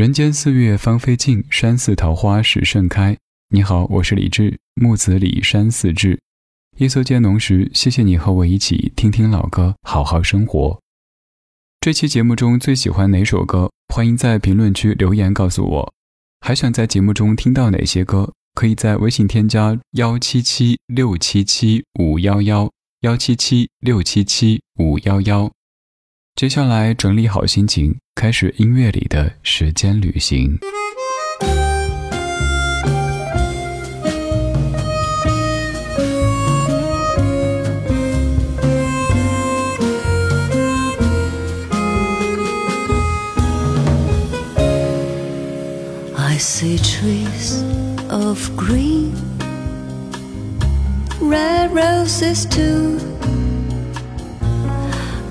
人间四月芳菲尽，山寺桃花始盛开。你好，我是李志，木子李山寺志。夜色渐浓时，谢谢你和我一起听听老歌，好好生活。这期节目中最喜欢哪首歌？欢迎在评论区留言告诉我。还想在节目中听到哪些歌？可以在微信添加幺七七六七七五幺幺幺七七六七七五幺幺。接下来整理好心情，开始音乐里的时间旅行。I see trees of green, red roses too.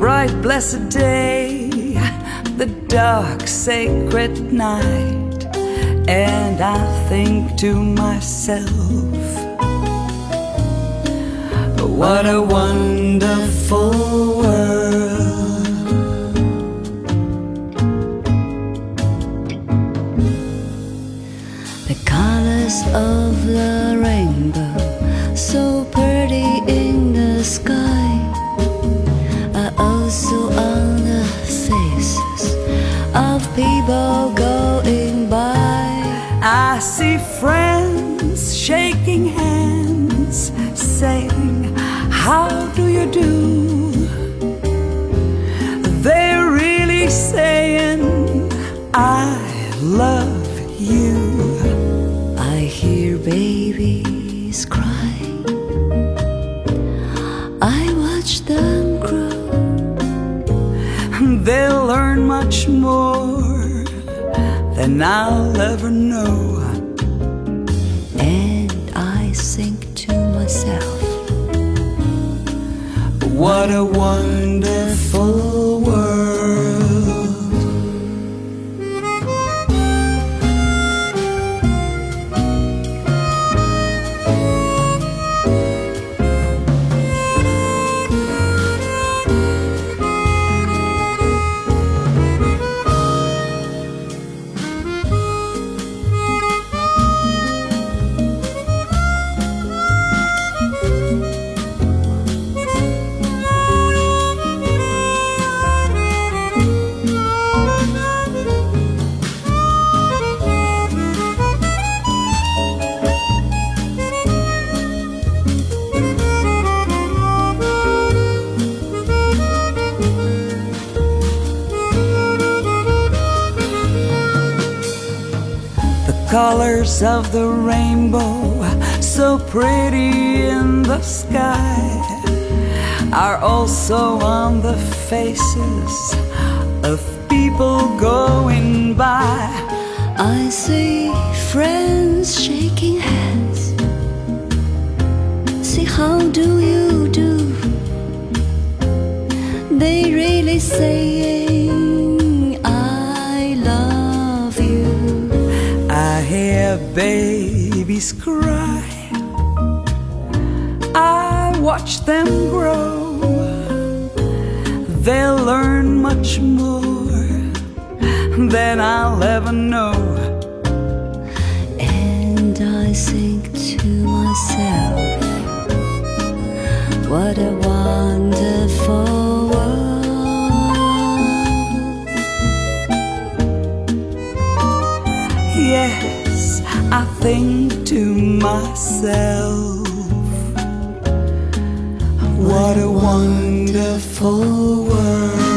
bright blessed day, the dark sacred night, and I think to myself, what a wonderful world. The colors of I'll ever know. And I think to myself, what a wonderful colors of the rainbow, so pretty in the sky, are also on the faces of people going by. I see friends shaking hands. See, how do you do? They really saying, babies cry. I watch them grow. They'll learn much more than I'll ever know. And I think to myself, what a wonderful think to myself, what a wonderful world.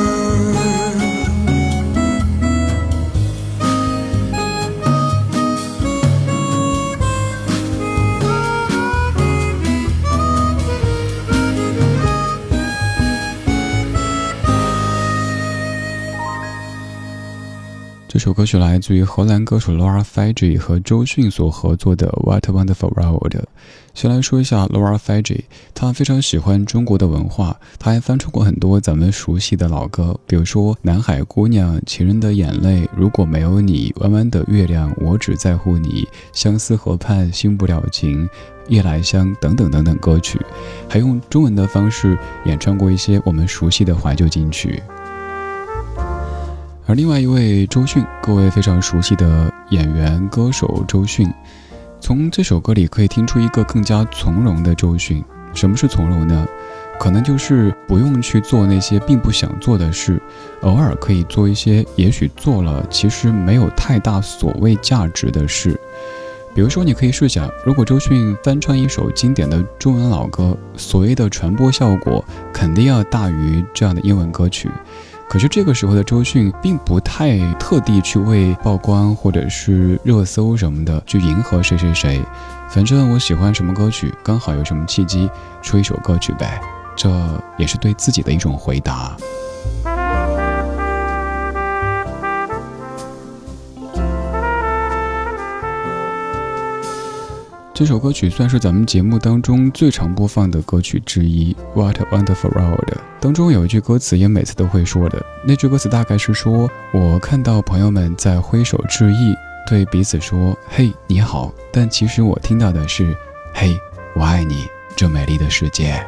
歌曲来自于荷兰歌手 Laura Fiji 和周迅所合作的《What a Wonderful World》。先来说一下 Laura Fiji，她非常喜欢中国的文化，她还翻唱过很多咱们熟悉的老歌，比如说《南海姑娘》《情人的眼泪》《如果没有你》《弯弯的月亮》《我只在乎你》《相思河畔新不了情》《夜来香》等等等等歌曲，还用中文的方式演唱过一些我们熟悉的怀旧金曲。而另外一位周迅，各位非常熟悉的演员歌手周迅，从这首歌里可以听出一个更加从容的周迅。什么是从容呢？可能就是不用去做那些并不想做的事，偶尔可以做一些也许做了其实没有太大所谓价值的事。比如说，你可以试想，如果周迅翻唱一首经典的中文老歌，所谓的传播效果肯定要大于这样的英文歌曲。可是这个时候的周迅并不太特地去为曝光或者是热搜什么的去迎合谁谁谁，反正我喜欢什么歌曲，刚好有什么契机出一首歌曲呗，这也是对自己的一种回答。这首歌曲算是咱们节目当中最常播放的歌曲之一，《What a Wonderful World》当中有一句歌词，也每次都会说的。那句歌词大概是说：“我看到朋友们在挥手致意，对彼此说‘嘿，你好’，但其实我听到的是‘嘿，我爱你’，这美丽的世界。”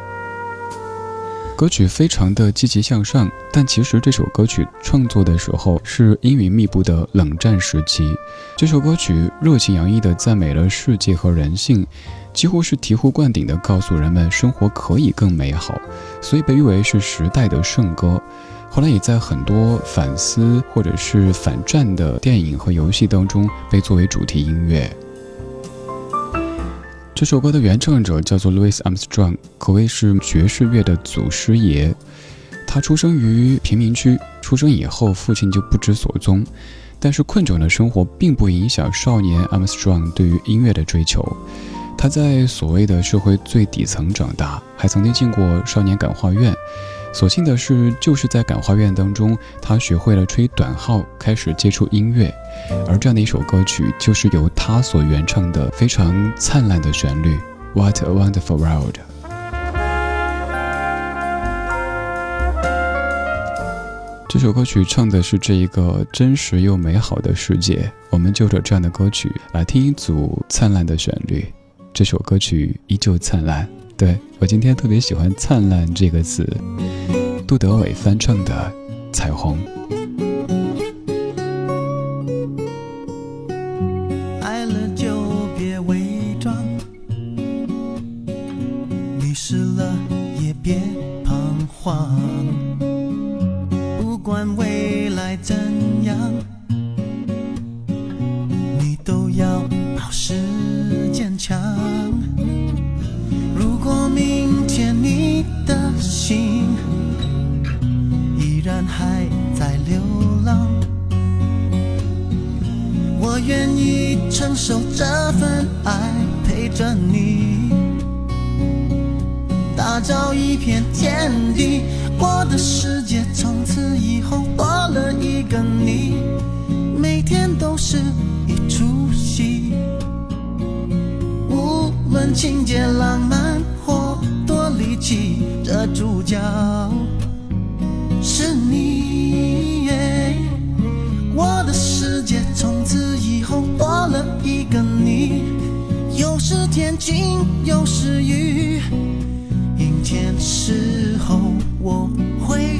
歌曲非常的积极向上，但其实这首歌曲创作的时候是阴云密布的冷战时期。这首歌曲热情洋溢地赞美了世界和人性，几乎是醍醐灌顶地告诉人们生活可以更美好，所以被誉为是时代的圣歌。后来也在很多反思或者是反战的电影和游戏当中被作为主题音乐。这首歌的原唱者叫做 Louis Armstrong，可谓是爵士乐的祖师爷。他出生于贫民区，出生以后父亲就不知所踪。但是困窘的生活并不影响少年 Armstrong 对于音乐的追求。他在所谓的社会最底层长大，还曾经进过少年感化院。所幸的是，就是在感化院当中，他学会了吹短号，开始接触音乐。而这样的一首歌曲，就是由他所原唱的，非常灿烂的旋律。What a wonderful world！这首歌曲唱的是这一个真实又美好的世界。我们就着这样的歌曲来听一组灿烂的旋律。这首歌曲依旧灿烂。对我今天特别喜欢“灿烂”这个词，杜德伟翻唱的《彩虹》。了一个你，每天都是一出戏。无论情节浪漫或多离奇，这主角是你。我的世界从此以后多了一个你，有时天晴，有时雨。阴天时候我会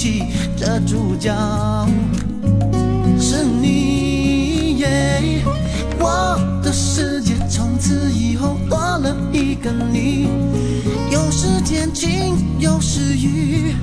或离奇，这主角是你。耶我的世界从此以后多了一个你，有时天晴，有时雨。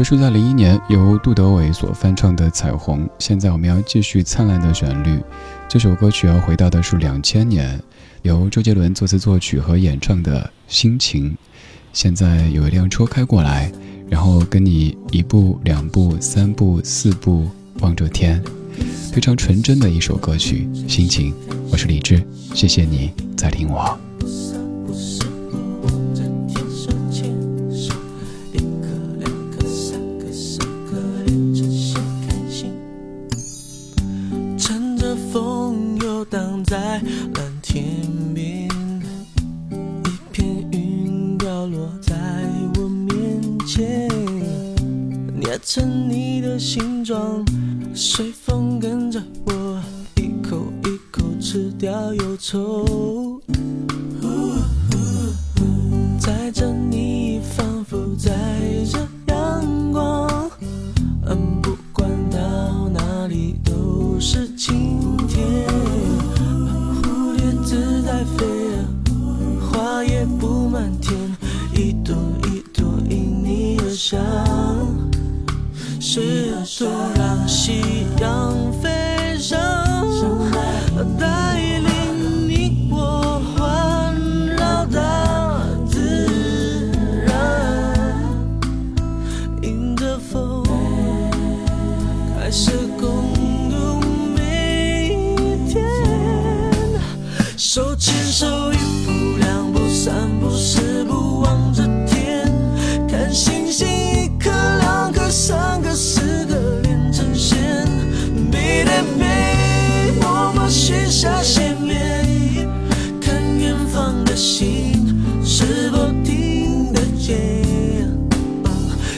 这是在零一年由杜德伟所翻唱的《彩虹》。现在我们要继续灿烂的旋律。这首歌曲要回到的是两千年，由周杰伦作词作曲和演唱的《心情》。现在有一辆车开过来，然后跟你一步、两步、三步、四步望着天，非常纯真的一首歌曲《心情》。我是李志，谢谢你在听我。在蓝天边，一片云掉落在我面前，捏成你的形状，随风跟着我一口一口吃掉忧愁。mosquito.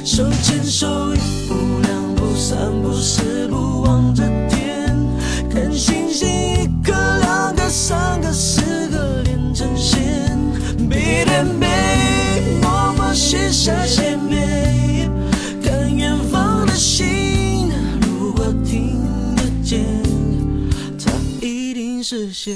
手牵手，一步两步三步四步望着天，看星星一颗两颗三颗四个连成线，背对背，默默许下心愿，看远方的星，如果听得见，它一定实现。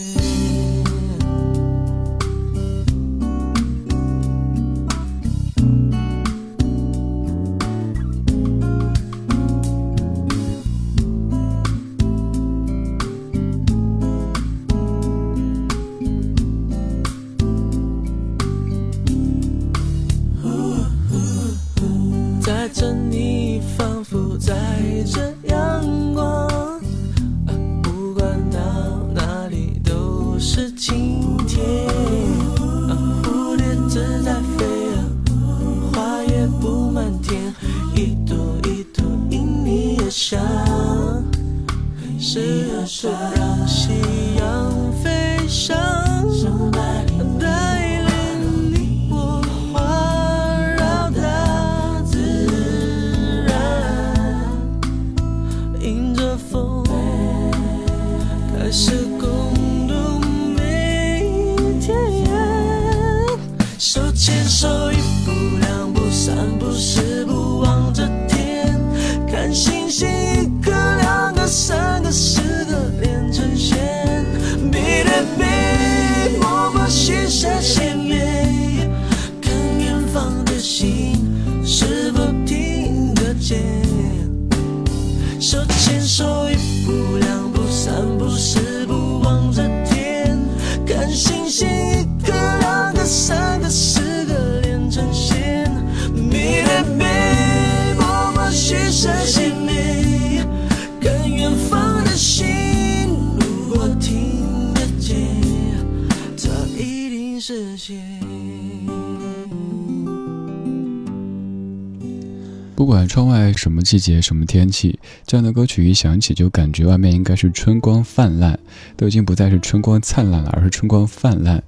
不管窗外什么季节、什么天气，这样的歌曲一响起，就感觉外面应该是春光泛滥，都已经不再是春光灿烂了，而是春光泛滥。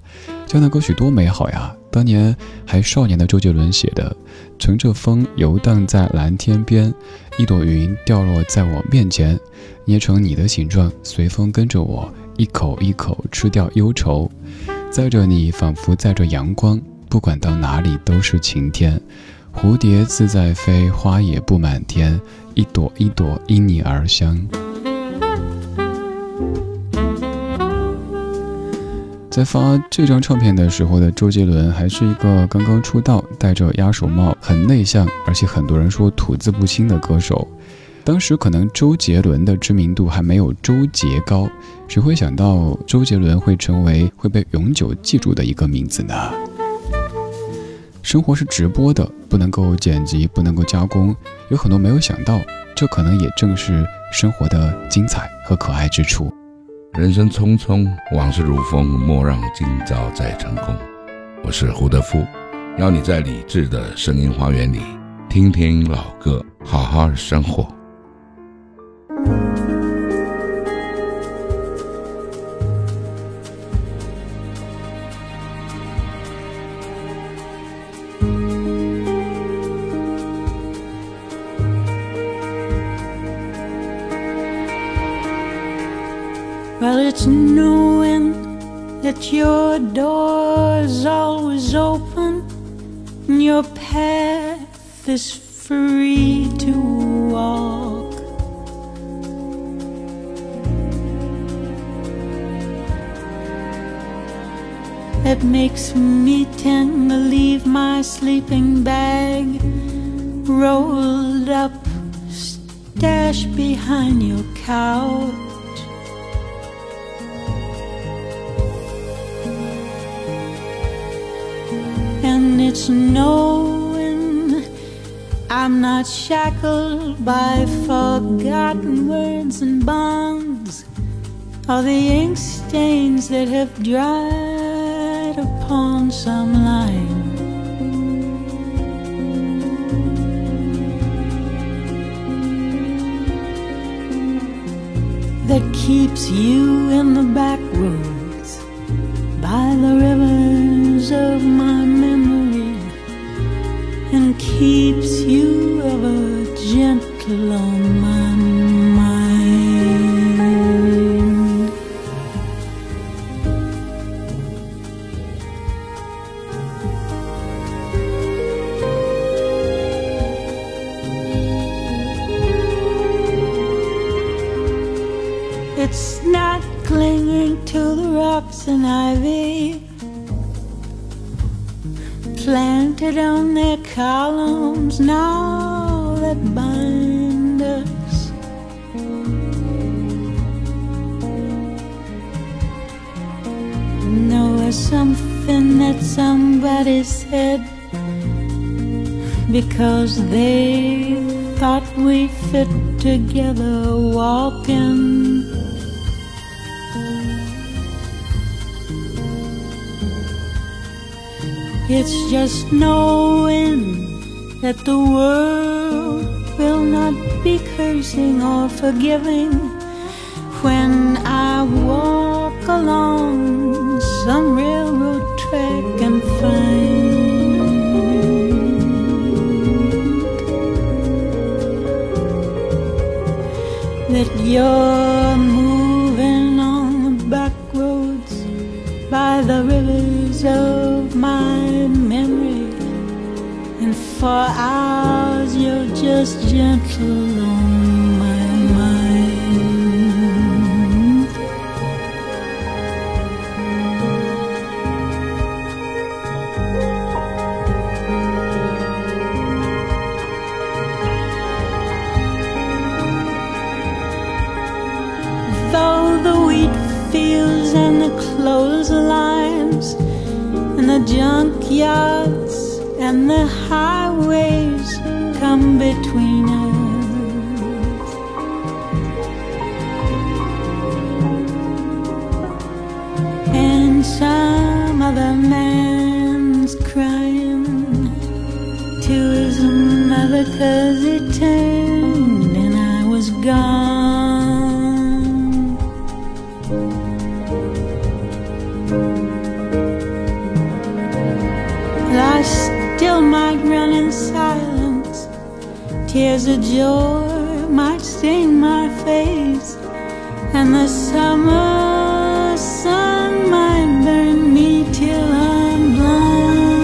这样的歌曲多美好呀！当年还少年的周杰伦写的，乘着风游荡在蓝天边，一朵云掉落在我面前，捏成你的形状，随风跟着我，一口一口吃掉忧愁，载着你，仿佛载着阳光，不管到哪里都是晴天。蝴蝶自在飞，花也布满天，一朵一朵因你而香。在发这张唱片的时候的周杰伦还是一个刚刚出道、戴着鸭舌帽、很内向，而且很多人说吐字不清的歌手。当时可能周杰伦的知名度还没有周杰高，谁会想到周杰伦会成为会被永久记住的一个名字呢？生活是直播的，不能够剪辑，不能够加工，有很多没有想到，这可能也正是生活的精彩和可爱之处。人生匆匆，往事如风，莫让今朝再成空。我是胡德夫，邀你在理智的声音花园里，听听老歌，好好生活。Your path is free to walk. It makes me tend to leave my sleeping bag rolled up, stashed behind your couch. It's knowing I'm not shackled by forgotten words and bonds, or the ink stains that have dried upon some line. That keeps you in the back roads by the rivers of my keeps somebody said because they thought we fit together walking. It's just knowing that the world will not be cursing or forgiving when I walk along some railroad you're moving on the back roads by the rivers of my memory, and for hours you're just gentle on junkyards and the highways come between us. And some other man's crying to his mother cause it turned. Of joy might stain my face, and the summer sun might burn me till I'm blind.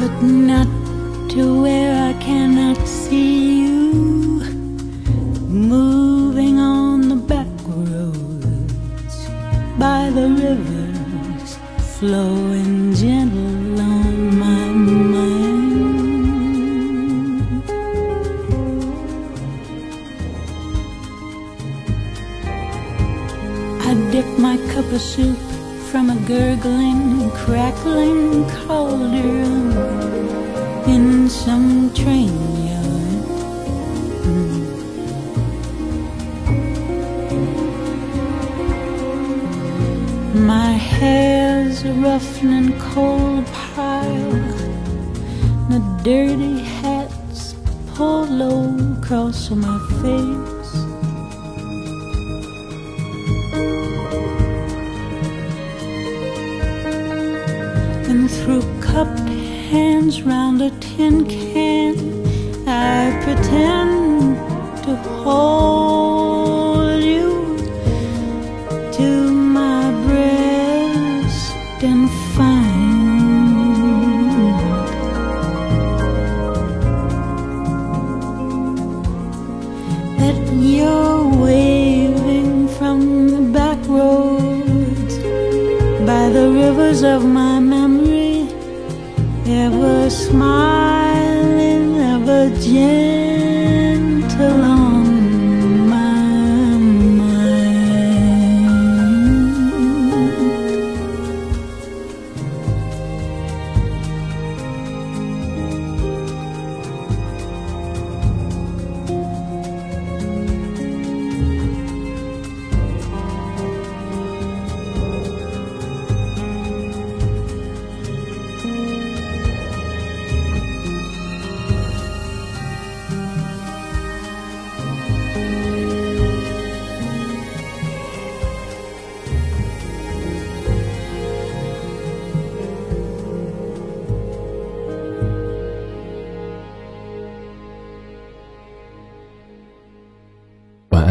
But not to where I cannot see you moving on the back roads by the rivers flowing gentle on my mind. I dip my cup of soup from a gurgling, crackling cauldron in some train hair's a rough and cold pile. The dirty hat's pulled low across my face. And through cupped hands round a tin can, I pretend to hold